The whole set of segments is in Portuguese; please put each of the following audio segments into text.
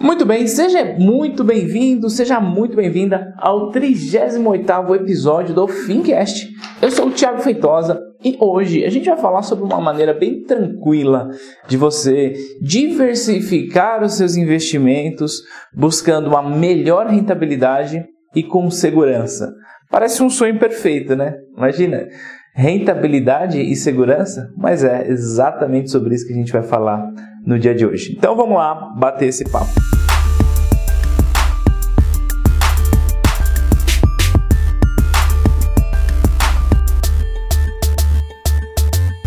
Muito bem, seja muito bem-vindo, seja muito bem-vinda ao 38º episódio do Fincast. Eu sou o Thiago Feitosa e hoje a gente vai falar sobre uma maneira bem tranquila de você diversificar os seus investimentos buscando uma melhor rentabilidade e com segurança. Parece um sonho perfeito, né? Imagina, rentabilidade e segurança, mas é exatamente sobre isso que a gente vai falar no dia de hoje. Então vamos lá bater esse papo.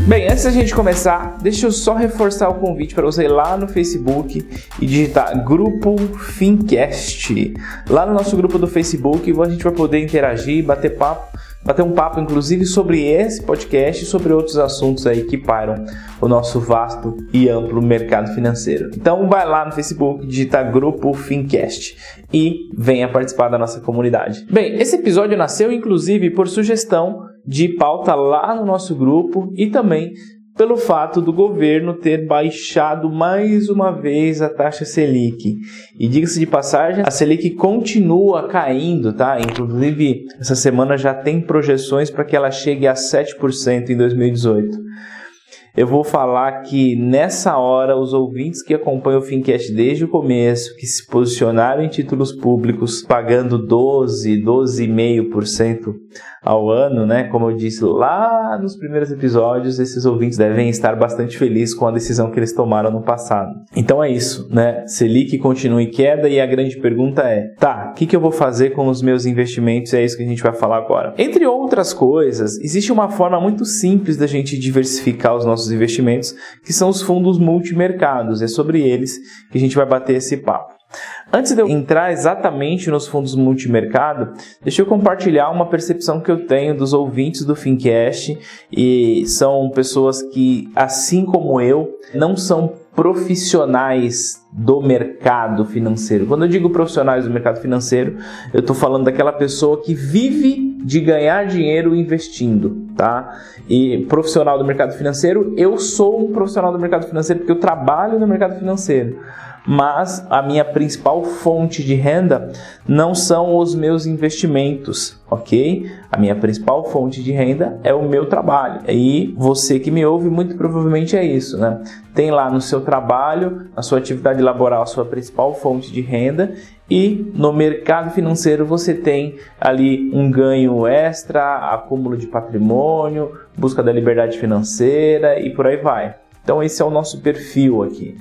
Bem, antes da gente começar, deixa eu só reforçar o convite para você ir lá no Facebook e digitar Grupo Fincast. Lá no nosso grupo do Facebook a gente vai poder interagir, bater papo bater um papo, inclusive, sobre esse podcast e sobre outros assuntos aí que pairam o nosso vasto e amplo mercado financeiro. Então, vai lá no Facebook, digita Grupo Fincast e venha participar da nossa comunidade. Bem, esse episódio nasceu, inclusive, por sugestão de pauta lá no nosso grupo e também pelo fato do governo ter baixado mais uma vez a taxa Selic. E diga-se de passagem, a Selic continua caindo, tá? Inclusive, essa semana já tem projeções para que ela chegue a 7% em 2018 eu vou falar que nessa hora os ouvintes que acompanham o Fincast desde o começo, que se posicionaram em títulos públicos pagando 12, 12,5% ao ano, né? Como eu disse lá nos primeiros episódios, esses ouvintes devem estar bastante felizes com a decisão que eles tomaram no passado. Então é isso, né? Selic continua em queda e a grande pergunta é: tá, o que, que eu vou fazer com os meus investimentos? É isso que a gente vai falar agora. Entre outras coisas, existe uma forma muito simples da gente diversificar os nossos nossos investimentos, que são os fundos multimercados. É sobre eles que a gente vai bater esse papo. Antes de eu entrar exatamente nos fundos multimercado, deixa eu compartilhar uma percepção que eu tenho dos ouvintes do Fincast e são pessoas que, assim como eu, não são profissionais do mercado financeiro. Quando eu digo profissionais do mercado financeiro, eu estou falando daquela pessoa que vive de ganhar dinheiro investindo, tá? E profissional do mercado financeiro, eu sou um profissional do mercado financeiro porque eu trabalho no mercado financeiro mas a minha principal fonte de renda não são os meus investimentos, ok? A minha principal fonte de renda é o meu trabalho. E você que me ouve, muito provavelmente é isso, né? Tem lá no seu trabalho, na sua atividade laboral, a sua principal fonte de renda e no mercado financeiro você tem ali um ganho extra, acúmulo de patrimônio, busca da liberdade financeira e por aí vai. Então esse é o nosso perfil aqui.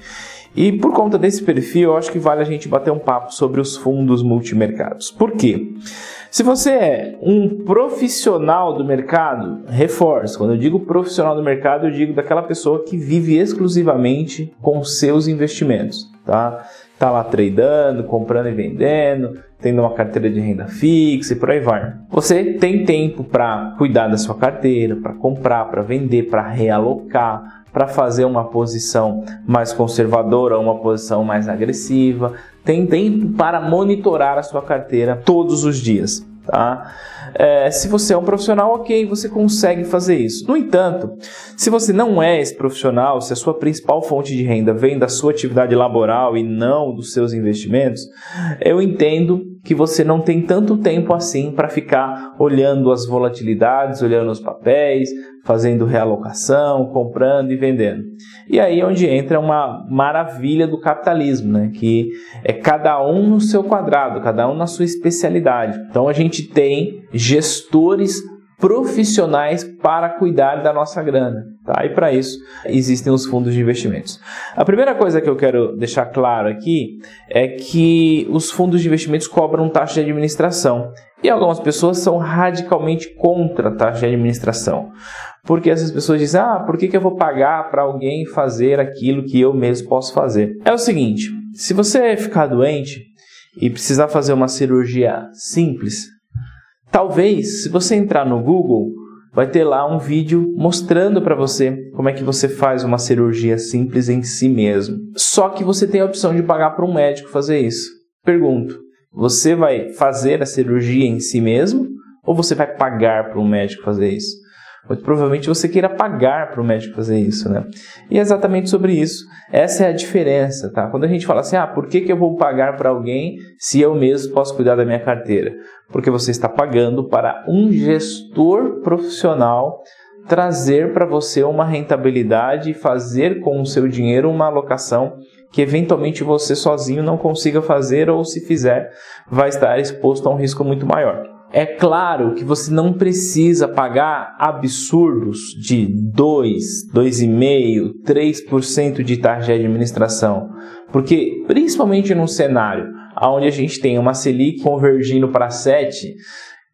E por conta desse perfil, eu acho que vale a gente bater um papo sobre os fundos multimercados. Por quê? Se você é um profissional do mercado, reforço. Quando eu digo profissional do mercado, eu digo daquela pessoa que vive exclusivamente com seus investimentos, tá? Tá lá tradando, comprando e vendendo, tendo uma carteira de renda fixa e por aí vai. Você tem tempo para cuidar da sua carteira, para comprar, para vender, para realocar, para fazer uma posição mais conservadora, uma posição mais agressiva. Tem tempo para monitorar a sua carteira todos os dias. Tá? É, se você é um profissional, ok, você consegue fazer isso. No entanto, se você não é esse profissional, se a sua principal fonte de renda vem da sua atividade laboral e não dos seus investimentos, eu entendo que você não tem tanto tempo assim para ficar olhando as volatilidades, olhando os papéis, fazendo realocação, comprando e vendendo. E aí é onde entra uma maravilha do capitalismo, né? que é cada um no seu quadrado, cada um na sua especialidade. Então a gente tem gestores profissionais para cuidar da nossa grana. Tá? E para isso existem os fundos de investimentos. A primeira coisa que eu quero deixar claro aqui é que os fundos de investimentos cobram taxa de administração. E algumas pessoas são radicalmente contra a taxa de administração. Porque essas pessoas dizem: ah, por que, que eu vou pagar para alguém fazer aquilo que eu mesmo posso fazer? É o seguinte: se você ficar doente e precisar fazer uma cirurgia simples, Talvez, se você entrar no Google, vai ter lá um vídeo mostrando para você como é que você faz uma cirurgia simples em si mesmo. Só que você tem a opção de pagar para um médico fazer isso. Pergunto: você vai fazer a cirurgia em si mesmo ou você vai pagar para um médico fazer isso? muito provavelmente você queira pagar para o médico fazer isso, né? E é exatamente sobre isso. Essa é a diferença, tá? Quando a gente fala assim, ah, por que, que eu vou pagar para alguém se eu mesmo posso cuidar da minha carteira? Porque você está pagando para um gestor profissional trazer para você uma rentabilidade e fazer com o seu dinheiro uma alocação que eventualmente você sozinho não consiga fazer ou se fizer vai estar exposto a um risco muito maior. É claro que você não precisa pagar absurdos de 2, 2,5, 3% de taxa de administração, porque principalmente num cenário onde a gente tem uma Selic convergindo para 7,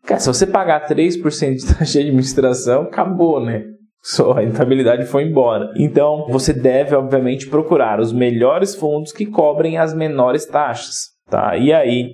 cara, se você pagar 3% de taxa de administração, acabou, né? Sua rentabilidade foi embora. Então, você deve, obviamente, procurar os melhores fundos que cobrem as menores taxas, tá? E aí,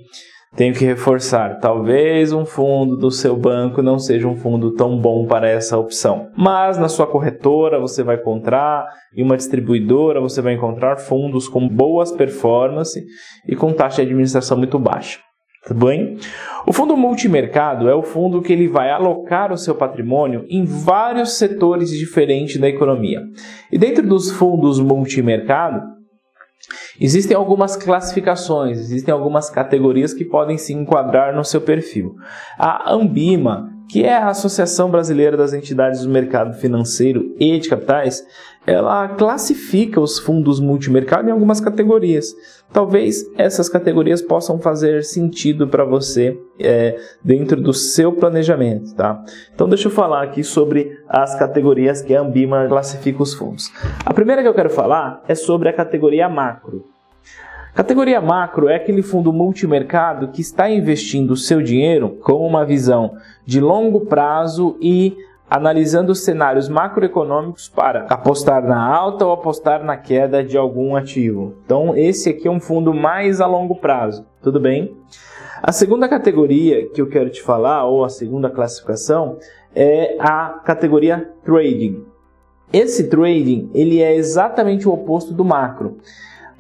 tenho que reforçar, talvez um fundo do seu banco não seja um fundo tão bom para essa opção. Mas na sua corretora você vai encontrar, em uma distribuidora você vai encontrar fundos com boas performances e com taxa de administração muito baixa. Tudo bem? O fundo multimercado é o fundo que ele vai alocar o seu patrimônio em vários setores diferentes da economia. E dentro dos fundos multimercado, existem algumas classificações, existem algumas categorias que podem se enquadrar no seu perfil. A Ambima que é a Associação Brasileira das Entidades do Mercado Financeiro e de Capitais, ela classifica os fundos multimercado em algumas categorias. Talvez essas categorias possam fazer sentido para você é, dentro do seu planejamento, tá? Então deixa eu falar aqui sobre as categorias que a Ambima classifica os fundos. A primeira que eu quero falar é sobre a categoria macro. Categoria macro é aquele fundo multimercado que está investindo o seu dinheiro com uma visão de longo prazo e analisando os cenários macroeconômicos para apostar na alta ou apostar na queda de algum ativo. Então, esse aqui é um fundo mais a longo prazo, tudo bem? A segunda categoria que eu quero te falar, ou a segunda classificação, é a categoria trading. Esse trading ele é exatamente o oposto do macro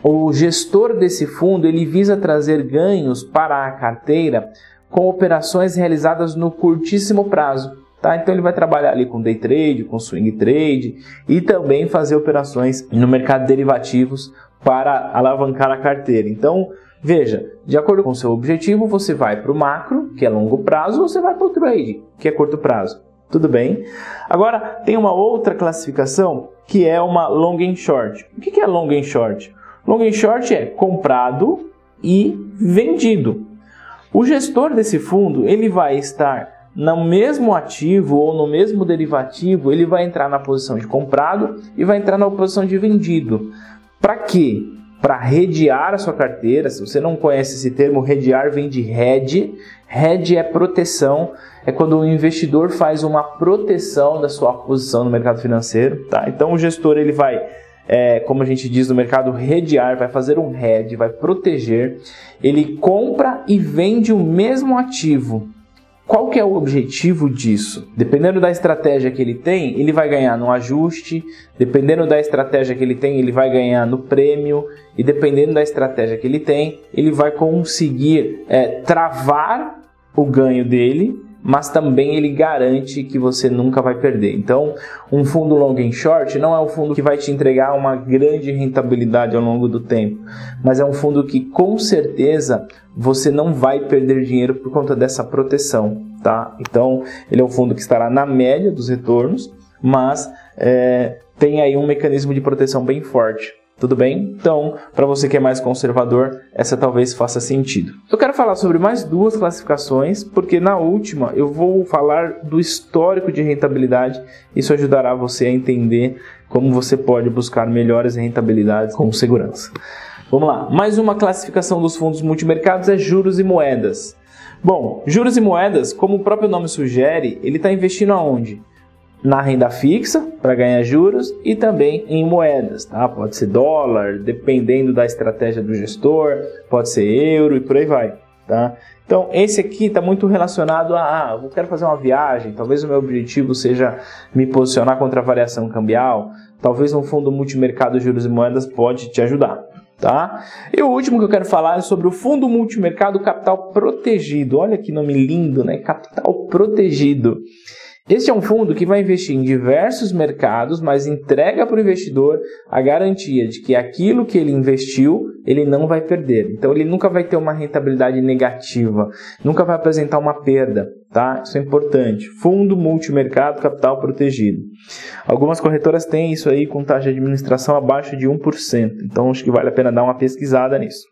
o gestor desse fundo ele visa trazer ganhos para a carteira com operações realizadas no curtíssimo prazo. Tá? Então ele vai trabalhar ali com day trade, com swing trade e também fazer operações no mercado de derivativos para alavancar a carteira. Então, veja, de acordo com o seu objetivo, você vai para o macro, que é longo prazo, ou você vai para o trade, que é curto prazo. Tudo bem? Agora, tem uma outra classificação que é uma long and short. O que é long and short? Long and short é comprado e vendido. O gestor desse fundo ele vai estar no mesmo ativo ou no mesmo derivativo, ele vai entrar na posição de comprado e vai entrar na posição de vendido. Para quê? Para redear a sua carteira. Se você não conhece esse termo, redear vem de hedge. Hedge é proteção, é quando o investidor faz uma proteção da sua posição no mercado financeiro. Tá? Então o gestor ele vai é, como a gente diz no mercado, redear, vai fazer um head, vai proteger. Ele compra e vende o mesmo ativo. Qual que é o objetivo disso? Dependendo da estratégia que ele tem, ele vai ganhar no ajuste, dependendo da estratégia que ele tem, ele vai ganhar no prêmio, e dependendo da estratégia que ele tem, ele vai conseguir é, travar o ganho dele mas também ele garante que você nunca vai perder. Então, um fundo long and short não é um fundo que vai te entregar uma grande rentabilidade ao longo do tempo, mas é um fundo que com certeza você não vai perder dinheiro por conta dessa proteção, tá? Então, ele é um fundo que estará na média dos retornos, mas é, tem aí um mecanismo de proteção bem forte. Tudo bem? Então, para você que é mais conservador, essa talvez faça sentido. Eu quero falar sobre mais duas classificações, porque na última eu vou falar do histórico de rentabilidade. Isso ajudará você a entender como você pode buscar melhores rentabilidades com segurança. Vamos lá. Mais uma classificação dos fundos multimercados é juros e moedas. Bom, juros e moedas, como o próprio nome sugere, ele está investindo aonde? Na renda fixa para ganhar juros e também em moedas, tá? Pode ser dólar, dependendo da estratégia do gestor, pode ser euro e por aí vai, tá? Então esse aqui está muito relacionado a, ah, eu quero fazer uma viagem, talvez o meu objetivo seja me posicionar contra a variação cambial, talvez um fundo multimercado juros e moedas pode te ajudar. Tá? E o último que eu quero falar é sobre o Fundo Multimercado Capital Protegido. Olha que nome lindo, né? Capital Protegido. Este é um fundo que vai investir em diversos mercados, mas entrega para o investidor a garantia de que aquilo que ele investiu, ele não vai perder. Então ele nunca vai ter uma rentabilidade negativa, nunca vai apresentar uma perda, tá? Isso é importante. Fundo multimercado capital protegido. Algumas corretoras têm isso aí com taxa de administração abaixo de 1%. Então acho que vale a pena dar uma pesquisada nisso.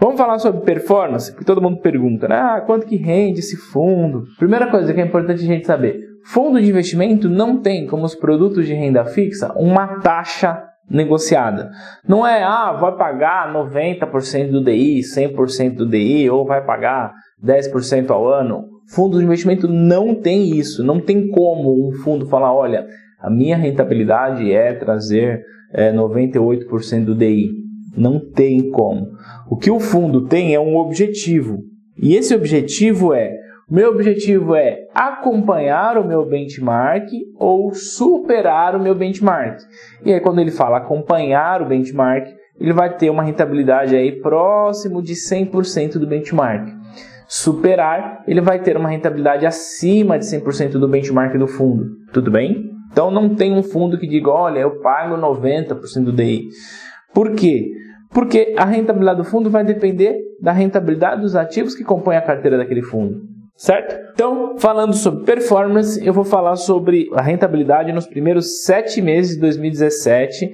Vamos falar sobre performance, porque todo mundo pergunta, né? Ah, quanto que rende esse fundo? Primeira coisa que é importante a gente saber, fundo de investimento não tem, como os produtos de renda fixa, uma taxa negociada. Não é, ah, vai pagar 90% do DI, 100% do DI, ou vai pagar 10% ao ano. Fundo de investimento não tem isso. Não tem como um fundo falar, olha, a minha rentabilidade é trazer é, 98% do DI. Não tem como. O que o fundo tem é um objetivo. E esse objetivo é: meu objetivo é acompanhar o meu benchmark ou superar o meu benchmark. E aí, quando ele fala acompanhar o benchmark, ele vai ter uma rentabilidade aí próximo de 100% do benchmark. Superar, ele vai ter uma rentabilidade acima de 100% do benchmark do fundo. Tudo bem? Então não tem um fundo que diga, olha, eu pago 90% do DI. Por quê? Porque a rentabilidade do fundo vai depender da rentabilidade dos ativos que compõem a carteira daquele fundo. Certo? Então, falando sobre performance, eu vou falar sobre a rentabilidade nos primeiros sete meses de 2017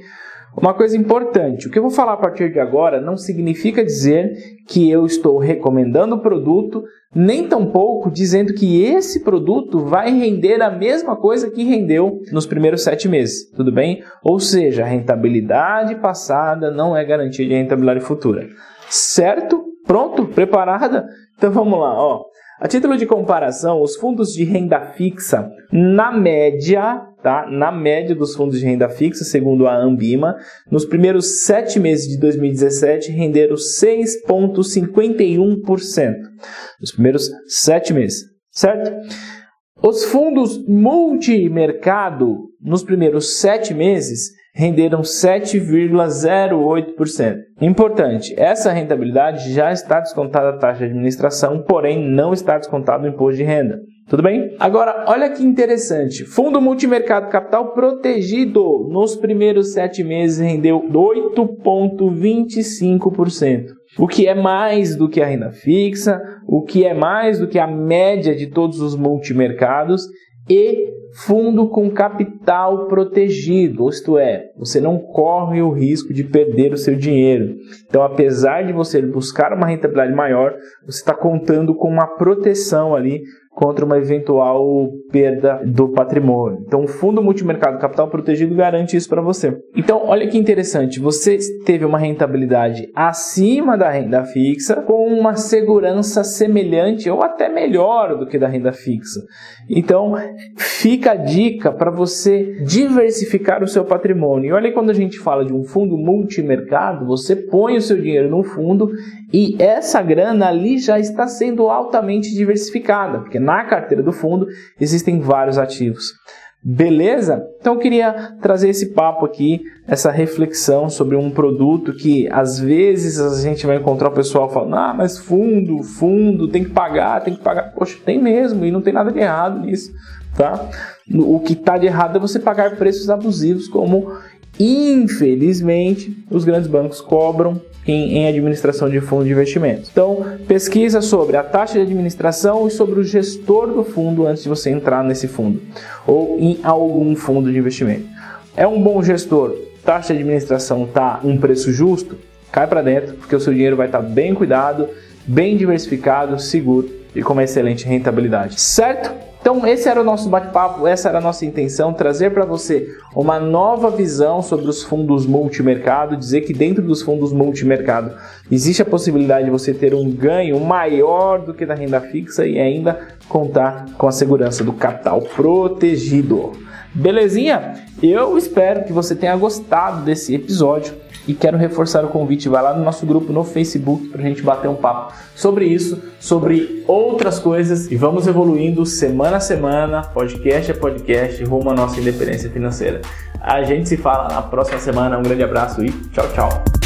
uma coisa importante, o que eu vou falar a partir de agora não significa dizer que eu estou recomendando o produto, nem tampouco dizendo que esse produto vai render a mesma coisa que rendeu nos primeiros sete meses, tudo bem? Ou seja, a rentabilidade passada não é garantia de rentabilidade futura. Certo? Pronto? Preparada? Então vamos lá, ó. A título de comparação, os fundos de renda fixa, na média, tá? Na média dos fundos de renda fixa, segundo a Ambima, nos primeiros sete meses de 2017 renderam 6,51%. Nos primeiros sete meses, certo? Os fundos multimercado, nos primeiros sete meses, renderam 7,08%. Importante, essa rentabilidade já está descontada a taxa de administração, porém não está descontado o imposto de renda. Tudo bem? Agora, olha que interessante. Fundo Multimercado Capital protegido nos primeiros sete meses rendeu 8,25%. O que é mais do que a renda fixa, o que é mais do que a média de todos os multimercados e fundo com capital protegido, isto é, você não corre o risco de perder o seu dinheiro. Então, apesar de você buscar uma rentabilidade maior, você está contando com uma proteção ali contra uma eventual perda do patrimônio. Então, o fundo multimercado capital protegido garante isso para você. Então, olha que interessante, você teve uma rentabilidade acima da renda fixa com uma segurança semelhante ou até melhor do que da renda fixa. Então, fica a dica para você diversificar o seu patrimônio. E olha quando a gente fala de um fundo multimercado, você põe o seu dinheiro no fundo e essa grana ali já está sendo altamente diversificada, porque na carteira do fundo existem vários ativos. Beleza? Então eu queria trazer esse papo aqui, essa reflexão sobre um produto que às vezes a gente vai encontrar o pessoal falando: "Ah, mas fundo, fundo, tem que pagar, tem que pagar". Poxa, tem mesmo e não tem nada de errado nisso, tá? O que está de errado é você pagar preços abusivos como infelizmente os grandes bancos cobram em, em, administração de fundo de investimentos. Então, pesquisa sobre a taxa de administração e sobre o gestor do fundo antes de você entrar nesse fundo ou em algum fundo de investimento. É um bom gestor, taxa de administração está um preço justo, cai para dentro, porque o seu dinheiro vai estar tá bem cuidado, bem diversificado, seguro e com uma excelente rentabilidade. Certo? Então, esse era o nosso bate-papo, essa era a nossa intenção, trazer para você uma nova visão sobre os fundos multimercado, dizer que dentro dos fundos multimercado existe a possibilidade de você ter um ganho maior do que da renda fixa e ainda contar com a segurança do capital protegido. Belezinha? Eu espero que você tenha gostado desse episódio e quero reforçar o convite, vai lá no nosso grupo no Facebook para a gente bater um papo sobre isso, sobre outras coisas e vamos evoluindo semana a semana, podcast a podcast, rumo à nossa independência financeira. A gente se fala na próxima semana, um grande abraço e tchau, tchau.